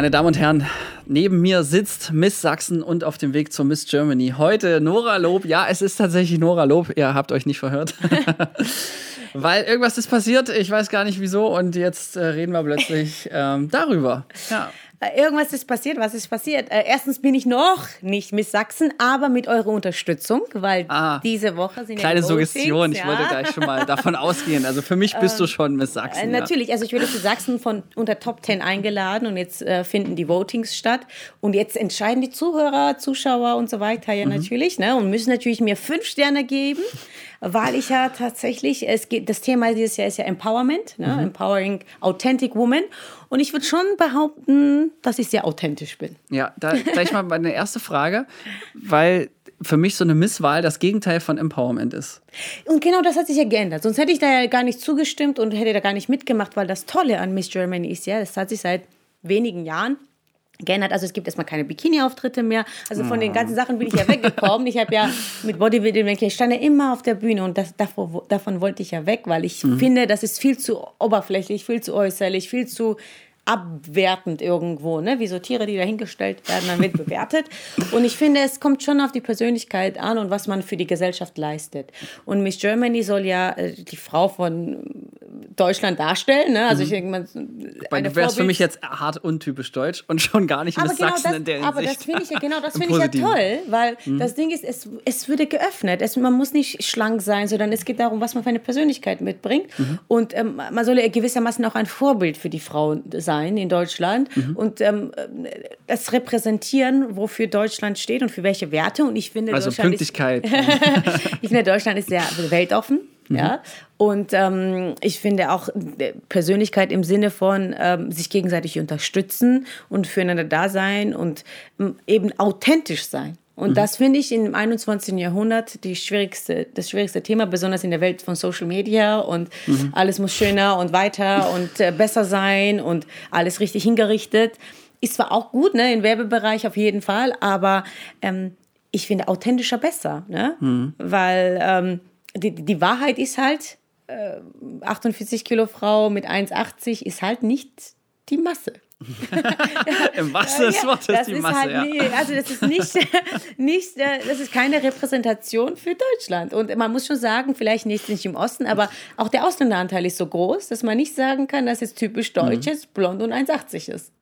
Meine Damen und Herren, neben mir sitzt Miss Sachsen und auf dem Weg zur Miss Germany. Heute Nora Lob. Ja, es ist tatsächlich Nora Lob. Ihr habt euch nicht verhört. Weil irgendwas ist passiert, ich weiß gar nicht wieso, und jetzt äh, reden wir plötzlich ähm, darüber. Ja. Äh, irgendwas ist passiert. Was ist passiert? Äh, erstens bin ich noch nicht Miss Sachsen, aber mit eurer Unterstützung, weil ah, diese Woche sind kleine ja Suggestion. Ich wollte gleich schon mal davon ausgehen. Also für mich bist ähm, du schon Miss Sachsen. Äh, natürlich. Ja. Also ich werde für Sachsen von unter Top 10 eingeladen und jetzt äh, finden die Votings statt und jetzt entscheiden die Zuhörer, Zuschauer und so weiter ja mhm. natürlich ne, und müssen natürlich mir fünf Sterne geben weil ich ja tatsächlich, es geht, das Thema dieses Jahr ist ja Empowerment, ne? Mhm. Empowering Authentic Woman. Und ich würde schon behaupten, dass ich sehr authentisch bin. Ja, da gleich mal meine erste Frage, weil für mich so eine Misswahl das Gegenteil von Empowerment ist. Und genau das hat sich ja geändert. Sonst hätte ich da ja gar nicht zugestimmt und hätte da gar nicht mitgemacht, weil das Tolle an Miss Germany ist ja, das hat sich seit wenigen Jahren geändert. Also es gibt erstmal keine Bikini-Auftritte mehr. Also von den ganzen Sachen bin ich ja weggekommen. Ich habe ja mit Bodybuilding, ich stand ja immer auf der Bühne und das, davon, davon wollte ich ja weg, weil ich mhm. finde, das ist viel zu oberflächlich, viel zu äußerlich, viel zu abwertend irgendwo, ne? wie so Tiere, die dahingestellt werden, dann wird bewertet. Und ich finde, es kommt schon auf die Persönlichkeit an und was man für die Gesellschaft leistet. Und Miss Germany soll ja äh, die Frau von Deutschland darstellen. Ne? Also mhm. ich denke mal, Wobei, du wärst für mich jetzt hart untypisch deutsch und schon gar nicht Miss genau Sachsen das, in der Hinsicht. Aber das finde ich ja genau, das finde ich ja toll, weil mhm. das Ding ist, es, es würde geöffnet. Es, man muss nicht schlank sein, sondern es geht darum, was man für eine Persönlichkeit mitbringt. Mhm. Und ähm, man soll ja gewissermaßen auch ein Vorbild für die Frau sein in Deutschland mhm. und ähm, das repräsentieren, wofür Deutschland steht und für welche Werte. Und ich finde, also Pünktlichkeit. Ist, ich finde, Deutschland ist sehr weltoffen. Mhm. Ja, und ähm, ich finde auch äh, Persönlichkeit im Sinne von ähm, sich gegenseitig unterstützen und füreinander da sein und ähm, eben authentisch sein. Und mhm. das finde ich im 21. Jahrhundert die schwierigste, das schwierigste Thema, besonders in der Welt von Social Media und mhm. alles muss schöner und weiter und äh, besser sein und alles richtig hingerichtet. Ist zwar auch gut, ne, im Werbebereich auf jeden Fall, aber ähm, ich finde authentischer besser, ne? Mhm. weil ähm, die, die Wahrheit ist halt, 48 Kilo Frau mit 1,80 ist halt nicht die Masse. Im des Wortes das die ist Masse. Halt, ja. nee, also das ist nicht, nicht, äh, das ist keine Repräsentation für Deutschland. Und man muss schon sagen, vielleicht nicht, nicht im Osten, aber auch der Ausländeranteil ist so groß, dass man nicht sagen kann, dass es typisch deutsch mhm. ist, blond und 1,80 ist.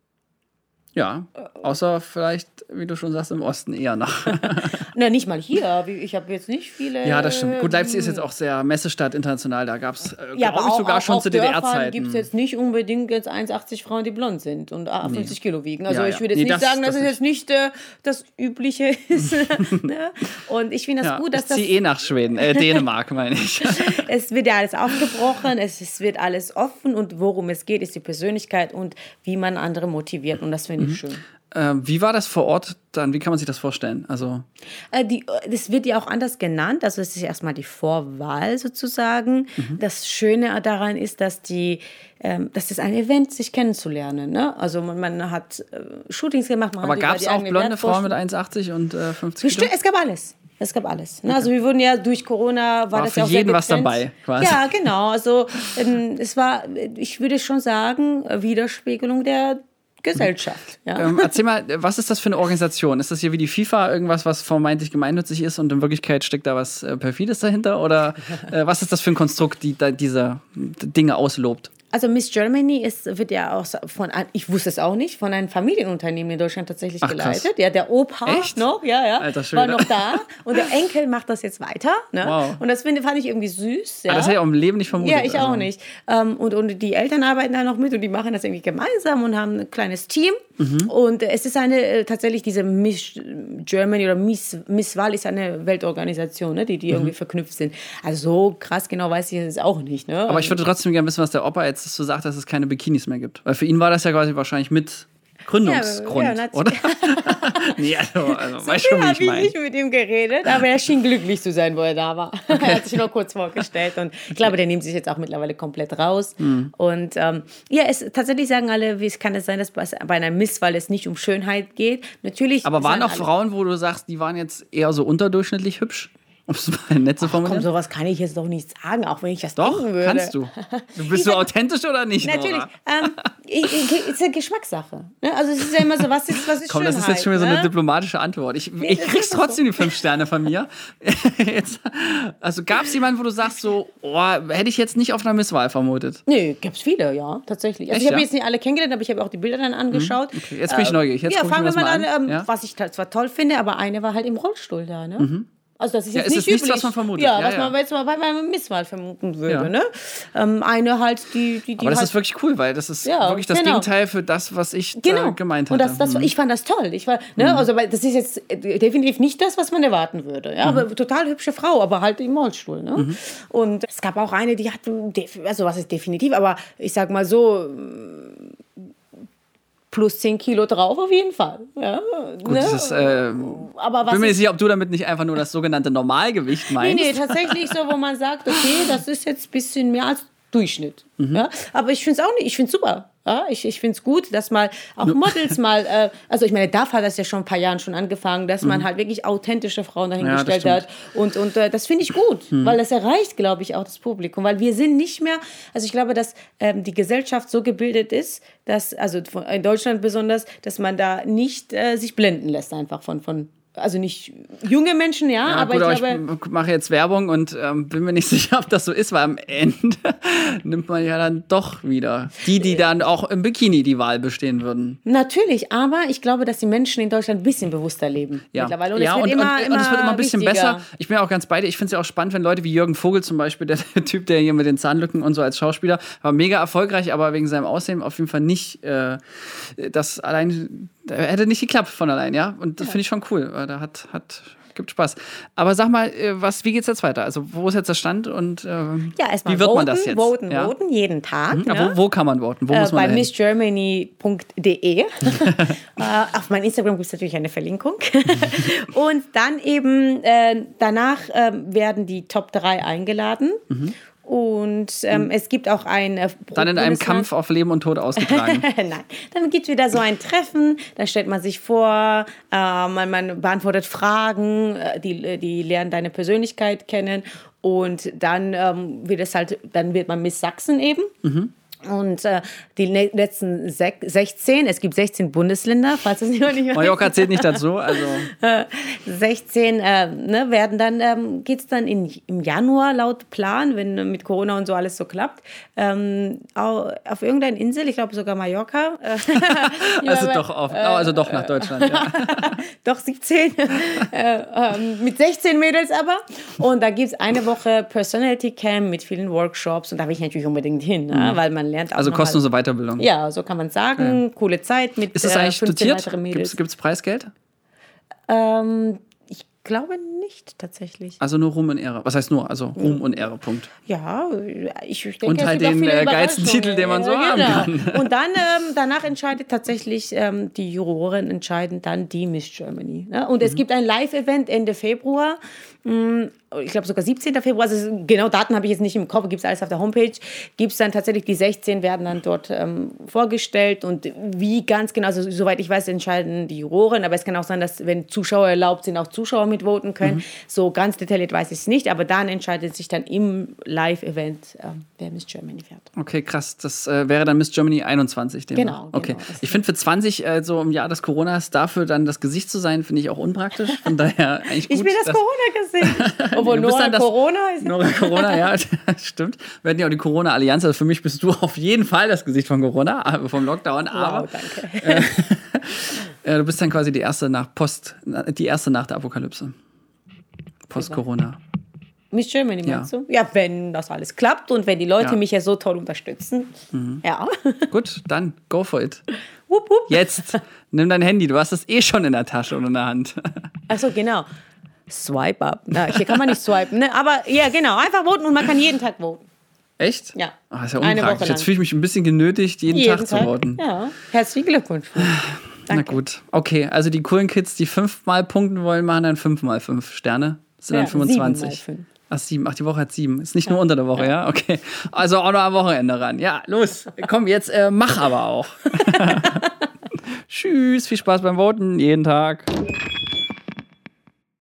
Ja, außer vielleicht, wie du schon sagst, im Osten eher nach. Na, nicht mal hier. Ich habe jetzt nicht viele. Ja, das stimmt. Gut, Leipzig ist jetzt auch sehr Messestadt international. Da gab es, äh, ja, glaube ich, sogar auch, schon zu DDR-Zeiten. gibt es jetzt nicht unbedingt jetzt 1,80 Frauen, die blond sind und 50 nee. Kilo wiegen. Also ja, ich würde jetzt nee, nicht das, sagen, dass das es jetzt nicht äh, das Übliche ist. ne? Und ich finde das ja, gut, dass ich das... Ich eh nach Schweden, äh, Dänemark meine ich. es wird ja alles aufgebrochen, es, es wird alles offen und worum es geht, ist die Persönlichkeit und wie man andere motiviert. Und das finde ich mhm. schön. Ähm, wie war das vor Ort dann? Wie kann man sich das vorstellen? Also äh, die, das wird ja auch anders genannt. Also es ist erstmal die Vorwahl sozusagen. Mhm. Das Schöne daran ist, dass die, ähm, dass das ein Event, sich kennenzulernen. Ne? Also man, man hat äh, Shootings gemacht. Aber gab es auch blonde Frauen mit 1,80 und äh, 50 Kilo? Es gab alles. Es gab alles. Ne? Also wir wurden ja durch Corona war, war das für ja auch jeden was dabei. Quasi. Ja, genau. Also ähm, es war, ich würde schon sagen, Widerspiegelung der Gesellschaft. Ja. Ähm, erzähl mal, was ist das für eine Organisation? Ist das hier wie die FIFA irgendwas, was vermeintlich gemeinnützig ist und in Wirklichkeit steckt da was äh, Perfides dahinter? Oder äh, was ist das für ein Konstrukt, die da diese Dinge auslobt? Also Miss Germany ist, wird ja auch von, ich wusste es auch nicht, von einem Familienunternehmen in Deutschland tatsächlich Ach, geleitet. Krass. Ja, der Opa Echt? noch, ja, ja, Alter, war noch da und der Enkel macht das jetzt weiter. Ne? Wow. Und das finde, fand ich irgendwie süß. Ja. Aber das hätte ich auch im Leben nicht vermutet. Ja, ich also. auch nicht. Ähm, und, und die Eltern arbeiten da noch mit und die machen das irgendwie gemeinsam und haben ein kleines Team. Mhm. Und es ist eine, äh, tatsächlich diese Miss Germany oder Miss, Miss Wahl ist eine Weltorganisation, ne, die, die mhm. irgendwie verknüpft sind. Also so krass genau weiß ich es auch nicht. Ne? Aber ich würde trotzdem gerne wissen, was der Opa jetzt so sagt, dass es keine Bikinis mehr gibt. Weil für ihn war das ja quasi wahrscheinlich mit Gründungsgrund, ja, ja, oder? nee, also, also so weißt schon, wie ich meine. Ich nicht mit ihm geredet, aber er schien glücklich zu sein, wo er da war. Okay. er hat sich nur kurz vorgestellt und ich glaube, der nimmt sich jetzt auch mittlerweile komplett raus. Mhm. Und ähm, ja, es, tatsächlich sagen alle, wie es kann es sein, dass bei einer Misswahl es nicht um Schönheit geht. Natürlich. Aber waren auch Frauen, wo du sagst, die waren jetzt eher so unterdurchschnittlich hübsch? Um es mal nett zu Komm, formulieren. sowas kann ich jetzt doch nicht sagen, auch wenn ich das Doch, denken würde. kannst du. du bist du authentisch oder nicht? Natürlich. Ähm, ich, ich, ist eine Geschmackssache. Ne? Also es ist ja immer so, was ist, was ist Komm, das ist Schönheit, jetzt schon wieder so eine ne? diplomatische Antwort. Ich, ich das krieg's trotzdem die fünf Sterne von mir. jetzt, also gab es jemanden, wo du sagst, so, oh, hätte ich jetzt nicht auf einer Misswahl vermutet? Nee, gibt's viele, ja, tatsächlich. Also Echt, ich habe ja? Mhm. jetzt nicht alle kennengelernt, aber ich habe auch die Bilder dann angeschaut. Okay, jetzt bin ich neugierig. Jetzt ja, ich fangen wir mal mal an, ähm, Ja? was ich zwar toll finde, aber eine war halt im Rollstuhl da, ne? Also das ist Ja, jetzt es nicht ist nichts, was man vermutet. Ja, Ja, was ja. man jetzt mal bei einer Misswahl vermuten würde, Ja. ne? Ähm, eine halt, die, die, die Aber das halt ist wirklich cool, weil das ist wirklich das genau. Gegenteil für das, was ich Genau. gemeint hatte. Und das, das, ich fand das toll. Ich war, ne, also, weil das ist jetzt äh, definitiv nicht das, was man erwarten würde. Ja, aber total hübsche Frau, aber halt im Rollstuhl. Ne? Und es gab auch eine, die hat, also was ist definitiv, aber ich sag mal so, plus 10 Kilo drauf auf jeden Fall. Ja, Gut, ne? ist, äh, aber was bin mir nicht sicher, ob du damit nicht einfach nur das sogenannte Normalgewicht Nee, meinst. nee, tatsächlich so, wo man sagt, okay, das ist jetzt ein bisschen mehr als Durchschnitt. Mhm. Ja? Aber ich finde es auch nicht, ich finde es super. Ja? Ich, ich finde es gut, dass mal auch Models mal, äh, also ich meine, DAF hat das ja schon ein paar Jahren schon angefangen, dass man halt wirklich authentische Frauen dahingestellt Mhm. Ja, hat. Und, und äh, das finde ich gut, Mhm. weil das erreicht, glaube ich, auch das Publikum. Weil wir sind nicht mehr, also ich glaube, dass ähm, die Gesellschaft so gebildet ist, dass, also in Deutschland besonders, dass man da nicht äh, sich blenden lässt einfach von, von also nicht junge Menschen, ja, Ja, aber gut, ich glaube... ich mache jetzt Werbung und ähm, bin mir nicht sicher, ob das so ist, weil am Ende nimmt man ja dann doch wieder die, die dann auch im Bikini die Wahl bestehen würden. Natürlich, aber ich glaube, dass die Menschen in Deutschland ein bisschen bewusster leben Ja, mittlerweile. Und ja es wird und, immer, und, immer und es wird immer ein bisschen wichtiger. besser. Ich bin auch ganz bei dir. Ich finde es ja auch spannend, wenn Leute wie Jürgen Vogel zum Beispiel, der, Typ, der hier mit den Zahnlücken und so als Schauspieler, war mega erfolgreich, aber wegen seinem Aussehen auf jeden Fall nicht, äh, das allein, er hätte nicht geklappt von allein, ja. Und das finde ich schon cool. Da hat, hat, gibt Spaß. Aber sag mal, äh, was, wie geht's jetzt weiter? Also, wo ist jetzt der Stand und äh, Ja, erstmal wie wird voten, man das jetzt? voten, ja? voten, jeden Tag. Ja, ne? wo, wo kann man voten? Wo äh, muss man bei missgermany.de. äh, auf mein Instagram gibt es natürlich eine Verlinkung. und dann eben äh, danach ähm, werden die Top 3 eingeladen. Und ähm, es gibt auch ein. Äh, Dann in einem Kampf auf Leben und Tod ausgetragen. Nein, dann gibt es wieder so ein Treffen, dann stellt man sich vor, äh, man, man beantwortet Fragen, äh, die, die lernen deine Persönlichkeit kennen und dann ähm, wird es halt, dann wird man Miss Sachsen eben. Und äh, die ne letzten sech 16, es gibt 16 Bundesländer, falls es nicht mehr Mallorca zählt nicht dazu, also 16 äh, ne, werden dann, ähm, geht es dann in, im Januar laut Plan, wenn äh, mit Corona und so alles so klappt, ähm, au- auf irgendeiner Insel, ich glaube sogar Mallorca. äh, also doch auf, also doch nach Deutschland. Ja. doch 17, äh, ähm, mit 16 Mädels aber. Und da gibt es eine Woche Personality Camp mit vielen Workshops und da will ich natürlich unbedingt hin, ne, weil man lernt auch. Also kostenlose Weiterbildung. Ja, so kann man sagen. Coole Zeit mit Ist das äh, eigentlich 15 dotiert? weiteren Mädels. Gibt es Preisgeld? Ähm, glaube nicht tatsächlich. Also nur Ruhm und Ehre. Was heißt nur? Also Ruhm und Ehre, Punkt. Ja, ich denke, Und halt den, äh, geilsten. Titel, den man so Ja, haben genau. Und dann, ähm, danach entscheidet tatsächlich, ähm, die Juroren entscheiden dann die Miss Germany. Ne? Und Mhm. es gibt ein Live-Event Ende Februar. Mm, Ich glaube sogar 17. Februar, also genau Daten habe ich jetzt nicht im Kopf, gibt es alles auf der Homepage. Gibt es dann tatsächlich die 16 werden dann dort ähm, vorgestellt und wie ganz genau, also soweit ich weiß, entscheiden die Juroren, aber es kann auch sein, dass wenn Zuschauer erlaubt sind, auch Zuschauer mitvoten können. Mhm. So ganz detailliert weiß ich es nicht, aber dann entscheidet sich dann im Live-Event, ähm, wer Miss Germany wird. Okay, krass. Das äh, wäre dann Miss Germany 21. demnach. Genau, Okay. genau. Ich finde für 20, äh, so im Jahr des Coronas, dafür dann das Gesicht zu sein, finde ich auch unpraktisch. Von daher eigentlich gut. Ich will das dass- Corona gesehen. Obwohl Nora das- Corona ist. Nora Corona, ja, stimmt. Wir hatten ja auch die Corona-Allianz. Also für mich bist du auf jeden Fall das Gesicht von Corona, aber vom Lockdown. Aber Wow, danke. Äh, du bist dann quasi die erste nach Post, die erste nach der Apokalypse. Post-Corona. Miss Germany Ja. meinst du? Ja, wenn das alles klappt und wenn die Leute Ja. Mhm. mich ja so toll unterstützen. Ja. Gut, dann go for it. wupp, wupp. Jetzt nimm dein Handy. Du hast es eh schon in der Tasche oder in der Hand. Achso, genau. Swipe up. Na, hier kann man nicht swipen, ne? Aber ja, genau. Einfach voten und man kann jeden Tag voten. Echt? Ja. Ah, ist ja unpraktisch. Jetzt fühle ich mich ein bisschen genötigt, jeden, jeden Tag, zu voten. Ja. Herzlichen Glückwunsch. Na gut. Okay, also die coolen Kids, die fünfmal punkten wollen, machen dann fünfmal fünf Sterne. Das sind Ja, dann 25. sieben mal fünf. Ach, sieben. Ach, die Woche hat sieben. Ist nicht nur unter der Woche, ja? Okay. Also auch noch am Wochenende ran. Ja, los. Komm, jetzt äh, mach aber auch. Tschüss. Viel Spaß beim Voten. Jeden Tag.